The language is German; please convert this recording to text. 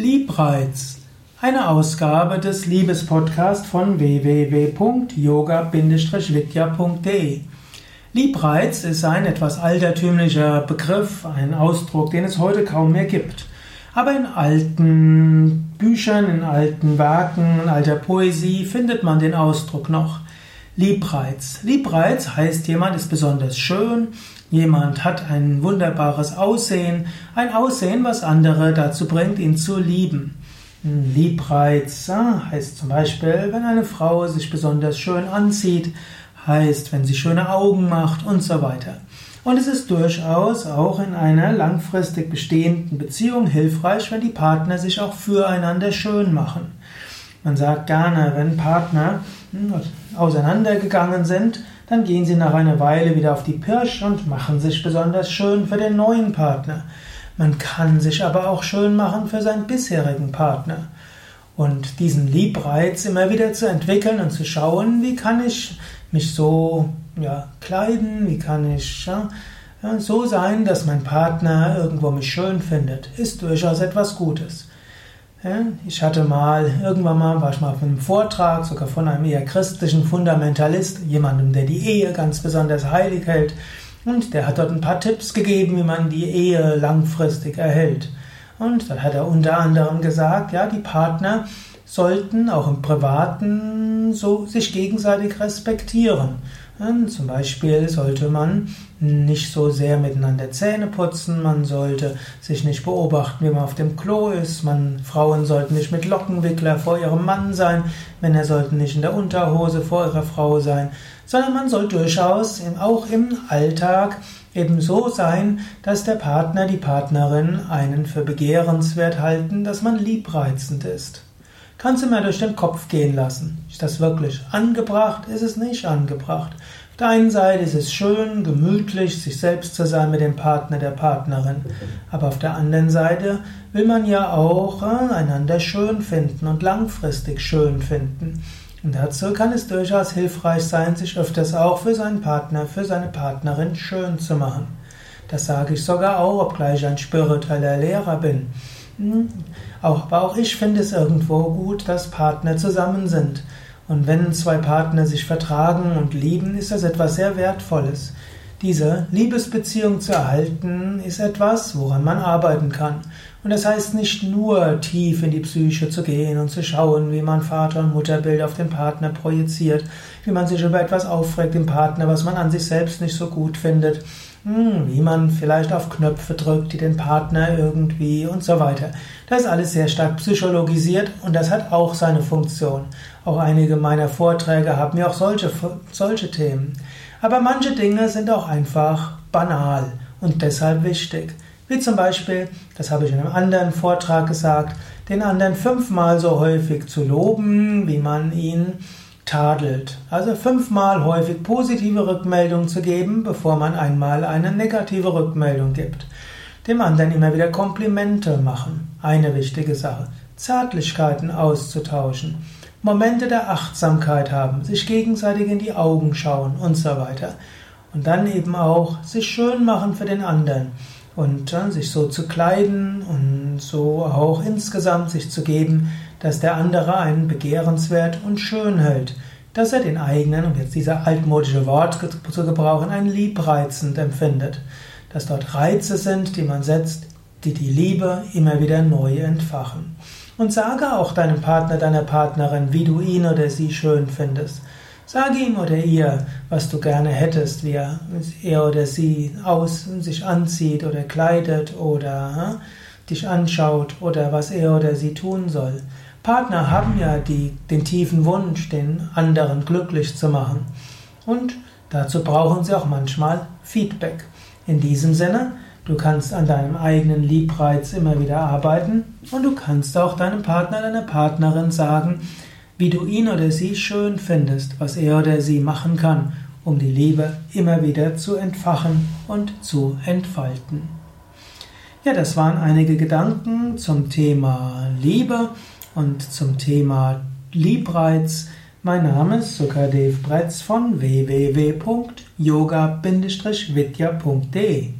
Liebreiz. Eine Ausgabe des Liebespodcasts von www.yoga-vidya.de. Liebreiz ist ein etwas altertümlicher Begriff, ein Ausdruck, den es heute kaum mehr gibt. Aber in alten Büchern, in alten Werken, in alter Poesie findet man den Ausdruck noch. Liebreiz. Liebreiz heißt, jemand ist besonders schön, jemand hat ein wunderbares Aussehen, ein Aussehen, was andere dazu bringt, ihn zu lieben. Liebreiz heißt zum Beispiel, wenn eine Frau sich besonders schön anzieht, heißt, wenn sie schöne Augen macht und so weiter. Und es ist durchaus auch in einer langfristig bestehenden Beziehung hilfreich, wenn die Partner sich auch füreinander schön machen. Man sagt gerne, wenn Partner hm, auseinandergegangen sind, dann gehen sie nach einer Weile wieder auf die Pirsch und machen sich besonders schön für den neuen Partner. Man kann sich aber auch schön machen für seinen bisherigen Partner. Und diesen Liebreiz immer wieder zu entwickeln und zu schauen, wie kann ich mich so ja, kleiden, wie kann ich ja, so sein, dass mein Partner irgendwo mich schön findet, ist durchaus etwas Gutes. Ich hatte mal, irgendwann mal, war ich mal auf einem Vortrag, sogar von einem eher christlichen Fundamentalist, jemandem, der die Ehe ganz besonders heilig hält. Und der hat dort ein paar Tipps gegeben, wie man die Ehe langfristig erhält. Und dann hat er unter anderem gesagt, ja, die Partner sollten auch im Privaten so sich gegenseitig respektieren. Zum Beispiel sollte man nicht so sehr miteinander Zähne putzen, man sollte sich nicht beobachten, wie man auf dem Klo ist, man, Frauen sollten nicht mit Lockenwickler vor ihrem Mann sein, Männer sollten nicht in der Unterhose vor ihrer Frau sein, sondern man soll durchaus auch im Alltag eben so sein, dass der Partner, die Partnerin einen für begehrenswert halten, dass man liebreizend ist kannst du mal durch den Kopf gehen lassen. Ist das wirklich angebracht? Ist es nicht angebracht? Auf der einen Seite ist es schön, gemütlich, sich selbst zu sein mit dem Partner, der Partnerin. Aber auf der anderen Seite will man ja auch äh, einander schön finden und langfristig schön finden. Und dazu kann es durchaus hilfreich sein, sich öfters auch für seinen Partner, für seine Partnerin schön zu machen. Das sage ich sogar auch, obgleich ich ein spiritueller Lehrer bin. Hm. Auch, aber auch ich finde es irgendwo gut, dass Partner zusammen sind. Und wenn zwei Partner sich vertragen und lieben, ist das etwas sehr Wertvolles. Diese Liebesbeziehung zu erhalten, ist etwas, woran man arbeiten kann. Und das heißt nicht nur tief in die Psyche zu gehen und zu schauen, wie man Vater- und Mutterbild auf den Partner projiziert, wie man sich über etwas aufregt im Partner, was man an sich selbst nicht so gut findet, wie man vielleicht auf Knöpfe drückt, die den Partner irgendwie und so weiter. Das ist alles sehr stark psychologisiert und das hat auch seine Funktion. Auch einige meiner Vorträge haben ja auch solche, solche Themen. Aber manche Dinge sind auch einfach banal und deshalb wichtig. Wie zum Beispiel, das habe ich in einem anderen Vortrag gesagt, den anderen fünfmal so häufig zu loben, wie man ihn tadelt. Also fünfmal häufig positive Rückmeldung zu geben, bevor man einmal eine negative Rückmeldung gibt. Dem anderen immer wieder Komplimente machen. Eine wichtige Sache. Zärtlichkeiten auszutauschen. Momente der Achtsamkeit haben, sich gegenseitig in die Augen schauen und so weiter. Und dann eben auch sich schön machen für den anderen und äh, sich so zu kleiden und so auch insgesamt sich zu geben, dass der andere einen begehrenswert und schön hält, dass er den eigenen, um jetzt dieser altmodische Wort zu gebrauchen, einen liebreizend empfindet, dass dort Reize sind, die man setzt, die die Liebe immer wieder neu entfachen. Und sage auch deinem Partner, deiner Partnerin, wie du ihn oder sie schön findest. Sage ihm oder ihr, was du gerne hättest, wie er, er oder sie aus, sich anzieht oder kleidet oder hm, dich anschaut oder was er oder sie tun soll. Partner haben ja die, den tiefen Wunsch, den anderen glücklich zu machen. Und dazu brauchen sie auch manchmal Feedback. In diesem Sinne, du kannst an deinem eigenen Liebreiz immer wieder arbeiten und du kannst auch deinem Partner, deiner Partnerin sagen, wie du ihn oder sie schön findest, was er oder sie machen kann, um die Liebe immer wieder zu entfachen und zu entfalten. Ja, das waren einige Gedanken zum Thema Liebe und zum Thema Liebreiz. Mein Name ist Sukadev Bretz von www.yoga-vidya.de